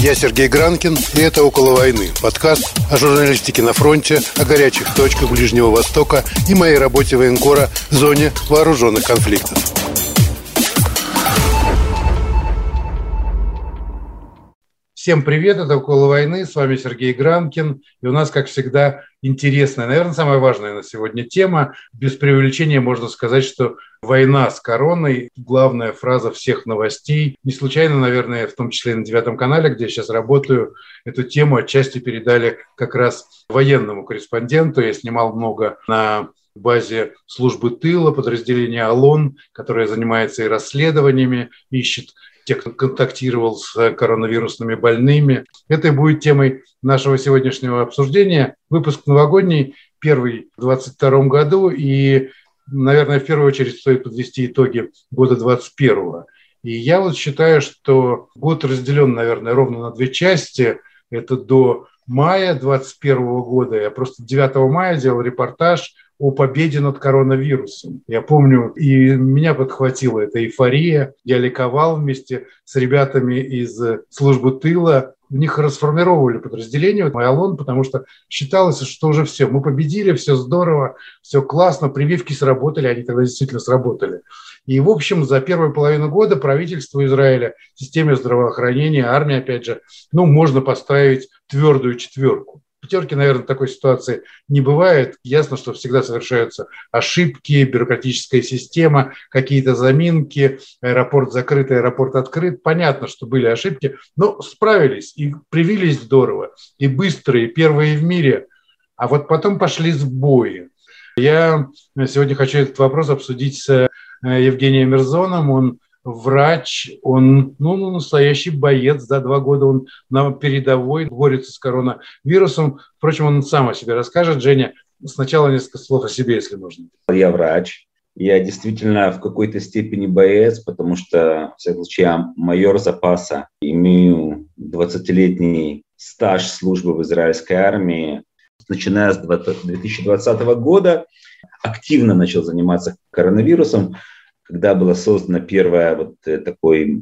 Я Сергей Гранкин, и это «Около войны» – подкаст о журналистике на фронте, о горячих точках Ближнего Востока и моей работе военкора в зоне вооруженных конфликтов. Всем привет, это «Около войны», с вами Сергей Гранкин, и у нас, как всегда, интересная, наверное, самая важная на сегодня тема. Без преувеличения можно сказать, что война с короной – главная фраза всех новостей. Не случайно, наверное, в том числе на девятом канале, где я сейчас работаю, эту тему отчасти передали как раз военному корреспонденту. Я снимал много на базе службы тыла, подразделения ОЛОН, которое занимается и расследованиями, ищет тех, кто контактировал с коронавирусными больными. Это и будет темой нашего сегодняшнего обсуждения. Выпуск новогодний, первый в 2022 году, и, наверное, в первую очередь стоит подвести итоги года 2021. И я вот считаю, что год разделен, наверное, ровно на две части. Это до мая 2021 года. Я просто 9 мая делал репортаж о победе над коронавирусом. Я помню, и меня подхватила эта эйфория. Я ликовал вместе с ребятами из службы тыла. В них расформировали подразделение Майалон, потому что считалось, что уже все, мы победили, все здорово, все классно, прививки сработали, они тогда действительно сработали. И, в общем, за первую половину года правительство Израиля, системе здравоохранения, армия, опять же, ну, можно поставить твердую четверку пятерки, наверное, такой ситуации не бывает. Ясно, что всегда совершаются ошибки, бюрократическая система, какие-то заминки, аэропорт закрыт, аэропорт открыт. Понятно, что были ошибки, но справились и привились здорово, и быстрые, первые в мире. А вот потом пошли сбои. Я сегодня хочу этот вопрос обсудить с э, Евгением Мерзоном. Он врач, он ну, ну, настоящий боец, да, два года он на передовой борется с коронавирусом. Впрочем, он сам о себе расскажет. Женя, сначала несколько слов о себе, если нужно. Я врач. Я действительно в какой-то степени боец, потому что, в всяком случае, я майор запаса. Имею 20-летний стаж службы в израильской армии. Начиная с 2020 года активно начал заниматься коронавирусом когда была создана первая вот э, такой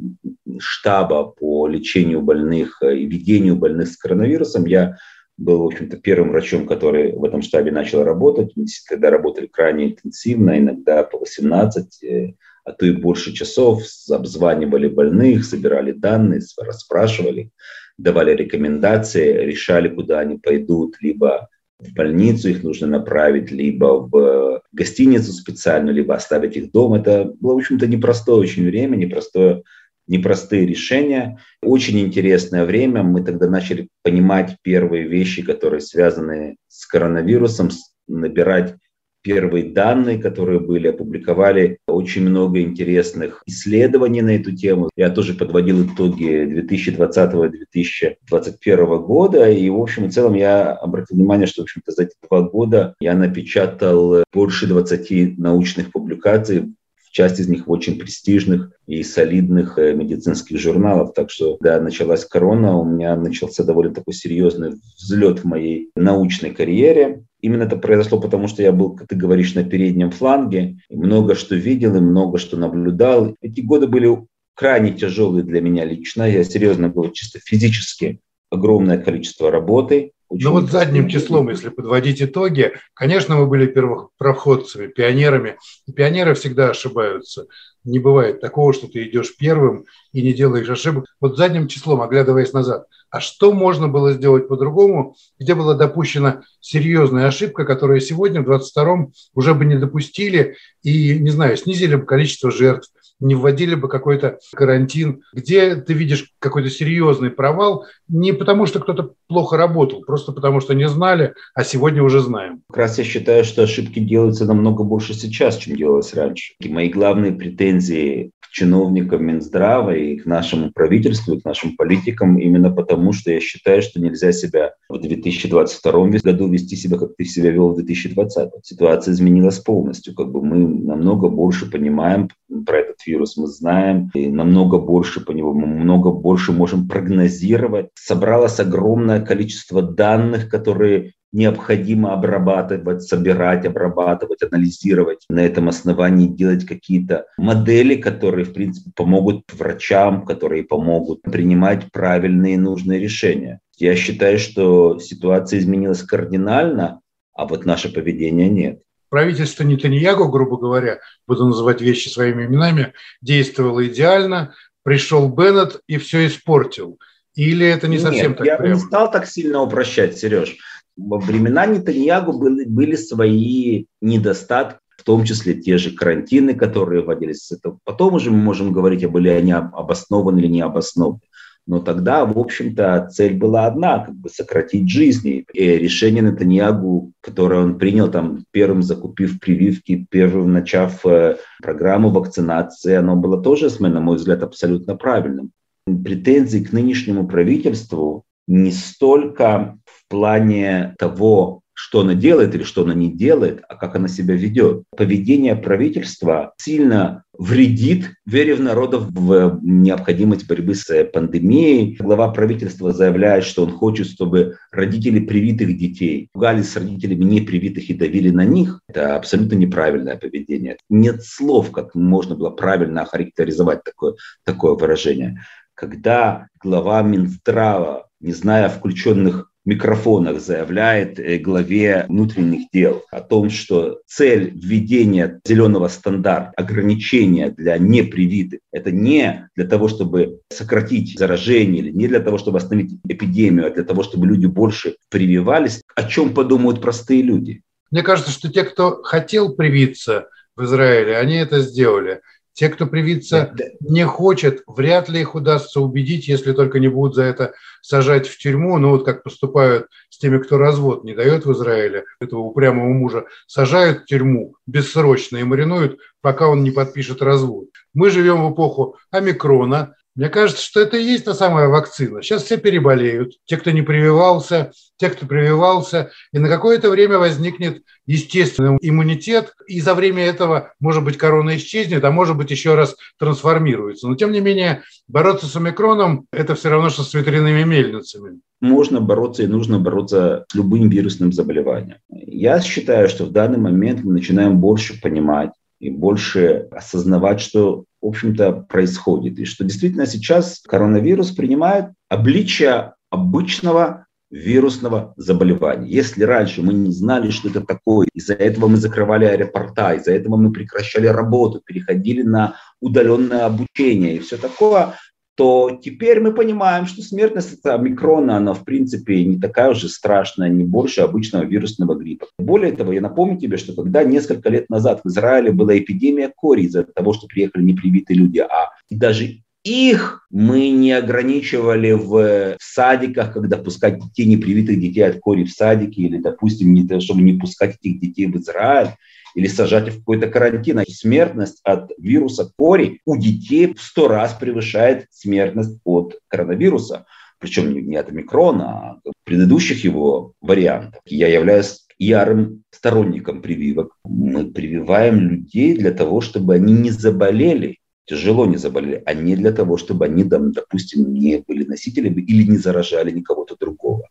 штаба по лечению больных э, и ведению больных с коронавирусом, я был, в общем-то, первым врачом, который в этом штабе начал работать. Мы тогда работали крайне интенсивно, иногда по 18, э, а то и больше часов, обзванивали больных, собирали данные, расспрашивали, давали рекомендации, решали, куда они пойдут, либо в больницу их нужно направить, либо в гостиницу специальную, либо оставить их дома. Это было, в общем-то, непростое очень время, непростое, непростые решения. Очень интересное время. Мы тогда начали понимать первые вещи, которые связаны с коронавирусом, набирать первые данные, которые были, опубликовали очень много интересных исследований на эту тему. Я тоже подводил итоги 2020-2021 года, и, в общем и целом, я обратил внимание, что, в общем-то, за эти два года я напечатал больше 20 научных публикаций часть из них в очень престижных и солидных э, медицинских журналов. Так что, когда началась корона, у меня начался довольно такой серьезный взлет в моей научной карьере. Именно это произошло потому, что я был, как ты говоришь, на переднем фланге, много что видел и много что наблюдал. Эти годы были крайне тяжелые для меня лично. Я серьезно говорю, чисто физически огромное количество работы. Ну вот задним числом, если подводить итоги, конечно, мы были первопроходцами, пионерами. И пионеры всегда ошибаются. Не бывает такого, что ты идешь первым и не делаешь ошибок. Вот задним числом, оглядываясь назад – а что можно было сделать по-другому, где была допущена серьезная ошибка, которую сегодня в 22-м уже бы не допустили и, не знаю, снизили бы количество жертв, не вводили бы какой-то карантин, где ты видишь какой-то серьезный провал, не потому что кто-то плохо работал, просто потому что не знали, а сегодня уже знаем. Как раз я считаю, что ошибки делаются намного больше сейчас, чем делалось раньше. И мои главные претензии к чиновникам Минздрава и к нашему правительству, и к нашим политикам именно потому, что я считаю, что нельзя себя в 2022 году вести себя, как ты себя вел в 2020. Ситуация изменилась полностью. Как бы мы намного больше понимаем про этот вирус, мы знаем, и намного больше по нему, мы много больше можем прогнозировать. Собралось огромное количество данных, которые необходимо обрабатывать, собирать, обрабатывать, анализировать, на этом основании делать какие-то модели, которые, в принципе, помогут врачам, которые помогут принимать правильные нужные решения. Я считаю, что ситуация изменилась кардинально, а вот наше поведение нет. Правительство Нетаньягу, грубо говоря, буду называть вещи своими именами, действовало идеально, пришел Беннет и все испортил. Или это не совсем Нет, так я прямо? не стал так сильно упрощать, Сереж. Во времена Нетаньягу были, были свои недостатки, в том числе те же карантины, которые вводились. Это потом уже мы можем говорить, а были они обоснованы или не обоснованы. Но тогда, в общем-то, цель была одна, как бы сократить жизни. И решение Нетаньягу, которое он принял, там, первым закупив прививки, первым начав э, программу вакцинации, оно было тоже, на мой взгляд, абсолютно правильным. Претензии к нынешнему правительству не столько в плане того, что она делает или что она не делает, а как она себя ведет. Поведение правительства сильно вредит вере в народов в необходимость борьбы с пандемией. Глава правительства заявляет, что он хочет, чтобы родители привитых детей пугали с родителями непривитых и давили на них. Это абсолютно неправильное поведение. Нет слов, как можно было правильно охарактеризовать такое, такое выражение. Когда глава Минздрава, не зная включенных микрофонах заявляет э, главе внутренних дел о том, что цель введения зеленого стандарта, ограничения для непривитых, это не для того, чтобы сократить заражение или не для того, чтобы остановить эпидемию, а для того, чтобы люди больше прививались. О чем подумают простые люди? Мне кажется, что те, кто хотел привиться в Израиле, они это сделали. Те, кто привиться не хочет, вряд ли их удастся убедить, если только не будут за это сажать в тюрьму. Ну вот как поступают с теми, кто развод не дает в Израиле, этого упрямого мужа, сажают в тюрьму бессрочно и маринуют, пока он не подпишет развод. Мы живем в эпоху омикрона, мне кажется, что это и есть та самая вакцина. Сейчас все переболеют. Те, кто не прививался, те, кто прививался. И на какое-то время возникнет естественный иммунитет. И за время этого, может быть, корона исчезнет, а может быть, еще раз трансформируется. Но, тем не менее, бороться с омикроном – это все равно, что с ветряными мельницами. Можно бороться и нужно бороться с любым вирусным заболеванием. Я считаю, что в данный момент мы начинаем больше понимать, и больше осознавать, что в общем-то, происходит. И что действительно сейчас коронавирус принимает обличие обычного вирусного заболевания. Если раньше мы не знали, что это такое, из-за этого мы закрывали аэропорта, из-за этого мы прекращали работу, переходили на удаленное обучение и все такое, то теперь мы понимаем, что смертность от омикрона, она в принципе не такая уже страшная, не больше обычного вирусного гриппа. Более того, я напомню тебе, что когда несколько лет назад в Израиле была эпидемия кори из-за того, что приехали непривитые люди, а даже их мы не ограничивали в, в садиках, когда пускать детей, непривитых детей от кори в садики, или, допустим, не, чтобы не пускать этих детей в Израиль или сажать в какой-то карантин. Смертность от вируса кори у детей в сто раз превышает смертность от коронавируса. Причем не от омикрона, а предыдущих его вариантов. Я являюсь ярым сторонником прививок. Мы прививаем людей для того, чтобы они не заболели, тяжело не заболели, а не для того, чтобы они, допустим, не были носителями или не заражали никого-то другого.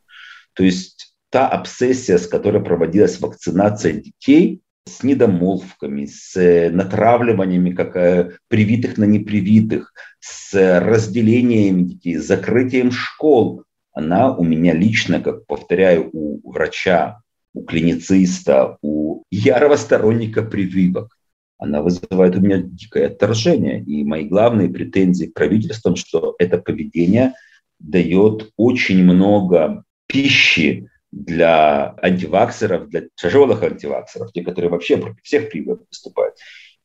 То есть та обсессия, с которой проводилась вакцинация детей, с недомолвками, с э, натравливаниями как э, привитых на непривитых, с разделениями детей, с закрытием школ, она у меня лично, как повторяю, у врача, у клинициста, у ярого сторонника прививок, она вызывает у меня дикое отторжение. И мои главные претензии к правительствам, что это поведение дает очень много пищи для антиваксеров, для тяжелых антиваксеров, те, которые вообще против всех прививок выступают.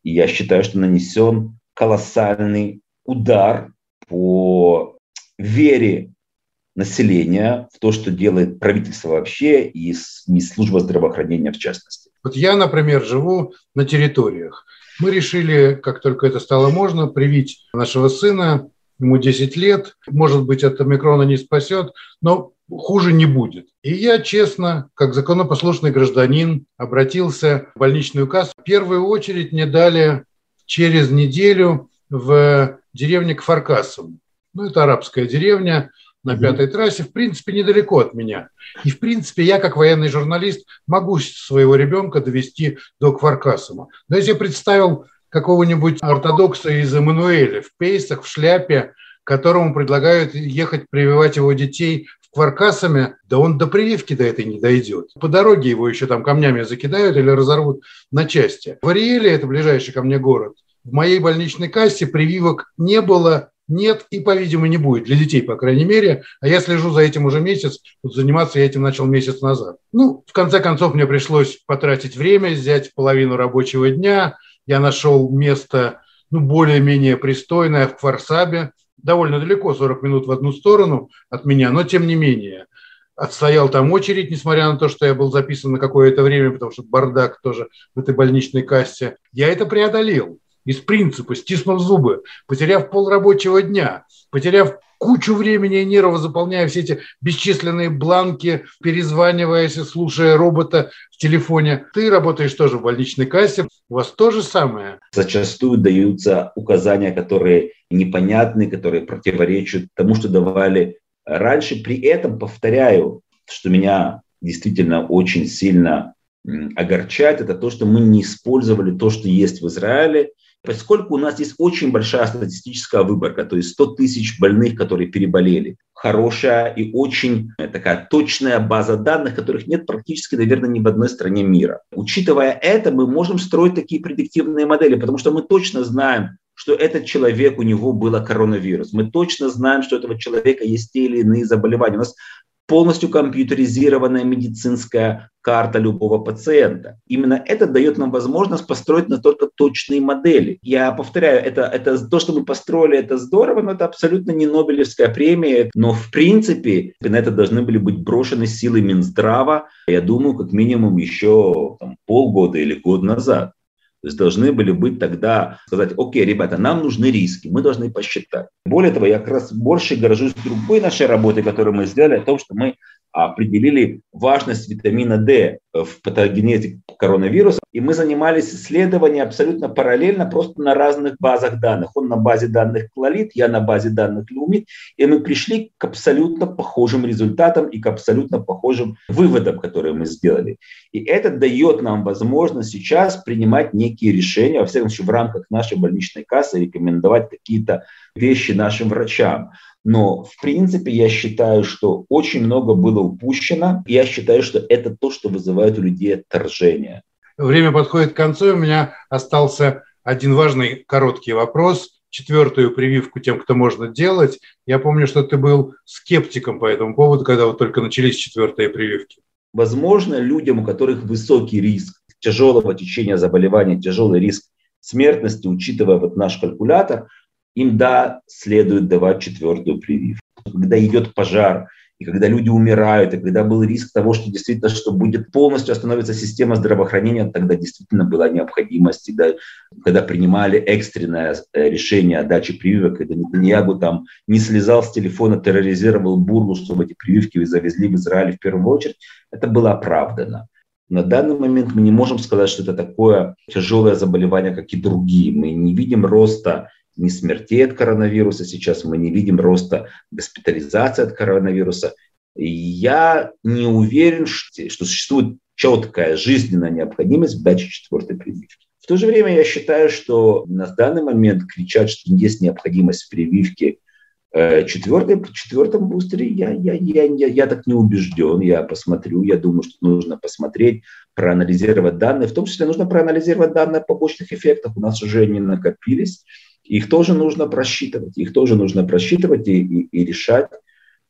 И я считаю, что нанесен колоссальный удар по вере населения в то, что делает правительство вообще и служба здравоохранения в частности. Вот я, например, живу на территориях. Мы решили, как только это стало можно, привить нашего сына, ему 10 лет, может быть, от омикрона не спасет, но хуже не будет. И я честно, как законопослушный гражданин, обратился в больничную кассу. В первую очередь мне дали через неделю в деревне Кфаркасом. Ну, это арабская деревня. На пятой трассе, в принципе, недалеко от меня. И, в принципе, я, как военный журналист, могу своего ребенка довести до Кваркасума. Но если я представил какого-нибудь ортодокса из Эммануэля в пейсах, в шляпе, которому предлагают ехать прививать его детей в Кваркасами, да он до прививки до этой не дойдет. По дороге его еще там камнями закидают или разорвут на части. В Ариэле, это ближайший ко мне город, в моей больничной кассе прививок не было, нет и, по-видимому, не будет. Для детей, по крайней мере. А я слежу за этим уже месяц. Вот заниматься я этим начал месяц назад. Ну, в конце концов, мне пришлось потратить время, взять половину рабочего дня. Я нашел место, ну, более-менее пристойное в Кварсабе. Довольно далеко, 40 минут в одну сторону от меня, но тем не менее. Отстоял там очередь, несмотря на то, что я был записан на какое-то время, потому что бардак тоже в этой больничной кассе. Я это преодолел из принципа, стиснув зубы, потеряв полрабочего дня, потеряв кучу времени и нервов, заполняя все эти бесчисленные бланки, перезваниваясь и слушая робота в телефоне. Ты работаешь тоже в больничной кассе, у вас то же самое. Зачастую даются указания, которые непонятны, которые противоречат тому, что давали раньше. При этом, повторяю, что меня действительно очень сильно огорчает, это то, что мы не использовали то, что есть в Израиле, Поскольку у нас есть очень большая статистическая выборка, то есть 100 тысяч больных, которые переболели, хорошая и очень э, такая точная база данных, которых нет практически, наверное, ни в одной стране мира. Учитывая это, мы можем строить такие предиктивные модели, потому что мы точно знаем, что этот человек, у него было коронавирус. Мы точно знаем, что у этого человека есть те или иные заболевания. У нас полностью компьютеризированная медицинская карта любого пациента. Именно это дает нам возможность построить настолько точные модели. Я повторяю, это, это то, что мы построили, это здорово, но это абсолютно не Нобелевская премия. Но в принципе на это должны были быть брошены силы Минздрава, я думаю, как минимум еще там, полгода или год назад. То есть должны были быть тогда сказать, окей, ребята, нам нужны риски, мы должны посчитать. Более того, я как раз больше горжусь другой нашей работой, которую мы сделали, о том, что мы определили важность витамина D в патогенезе коронавируса. И мы занимались исследованием абсолютно параллельно, просто на разных базах данных. Он на базе данных Клолит, я на базе данных Люмит. И мы пришли к абсолютно похожим результатам и к абсолютно похожим выводам, которые мы сделали. И это дает нам возможность сейчас принимать некие решения, во всяком случае в рамках нашей больничной кассы, рекомендовать какие-то вещи нашим врачам. Но, в принципе, я считаю, что очень много было упущено. Я считаю, что это то, что вызывает у людей отторжение. Время подходит к концу. У меня остался один важный короткий вопрос. Четвертую прививку тем, кто можно делать. Я помню, что ты был скептиком по этому поводу, когда вот только начались четвертые прививки. Возможно, людям, у которых высокий риск тяжелого течения заболевания, тяжелый риск смертности, учитывая вот наш калькулятор, им, да, следует давать четвертую прививку. Когда идет пожар, и когда люди умирают, и когда был риск того, что действительно, что будет полностью остановиться система здравоохранения, тогда действительно была необходимость, когда, когда принимали экстренное э, решение о даче прививок, когда Нетаньягу там не слезал с телефона, терроризировал Бургу, чтобы эти прививки завезли в Израиль в первую очередь, это было оправдано. На данный момент мы не можем сказать, что это такое тяжелое заболевание, как и другие. Мы не видим роста ни смертей от коронавируса сейчас, мы не видим роста госпитализации от коронавируса. И я не уверен, что, существует четкая жизненная необходимость в даче четвертой прививки. В то же время я считаю, что на данный момент кричать, что есть необходимость в прививке э, четвертой, четвертом бустере, я, я, я, я, я так не убежден. Я посмотрю, я думаю, что нужно посмотреть, проанализировать данные. В том числе нужно проанализировать данные о побочных эффектах. У нас уже они накопились. Их тоже нужно просчитывать, их тоже нужно просчитывать и, и, и решать,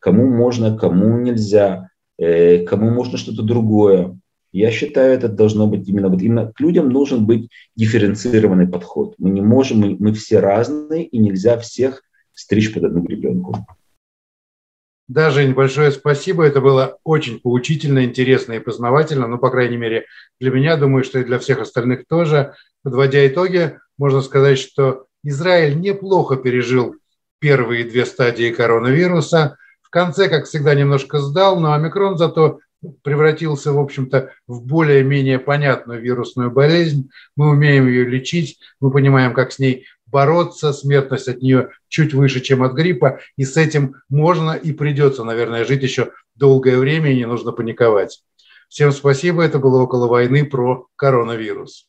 кому можно, кому нельзя, э, кому можно что-то другое. Я считаю, это должно быть именно, вот именно к людям нужен быть дифференцированный подход. Мы не можем, мы, мы все разные, и нельзя всех стричь под одну гребенку. Да, Жень, большое спасибо. Это было очень поучительно, интересно и познавательно. Ну, по крайней мере, для меня, думаю, что и для всех остальных тоже. Подводя итоги, можно сказать, что Израиль неплохо пережил первые две стадии коронавируса. В конце, как всегда, немножко сдал, но омикрон зато превратился, в общем-то, в более-менее понятную вирусную болезнь. Мы умеем ее лечить, мы понимаем, как с ней бороться, смертность от нее чуть выше, чем от гриппа, и с этим можно и придется, наверное, жить еще долгое время, и не нужно паниковать. Всем спасибо, это было «Около войны» про коронавирус.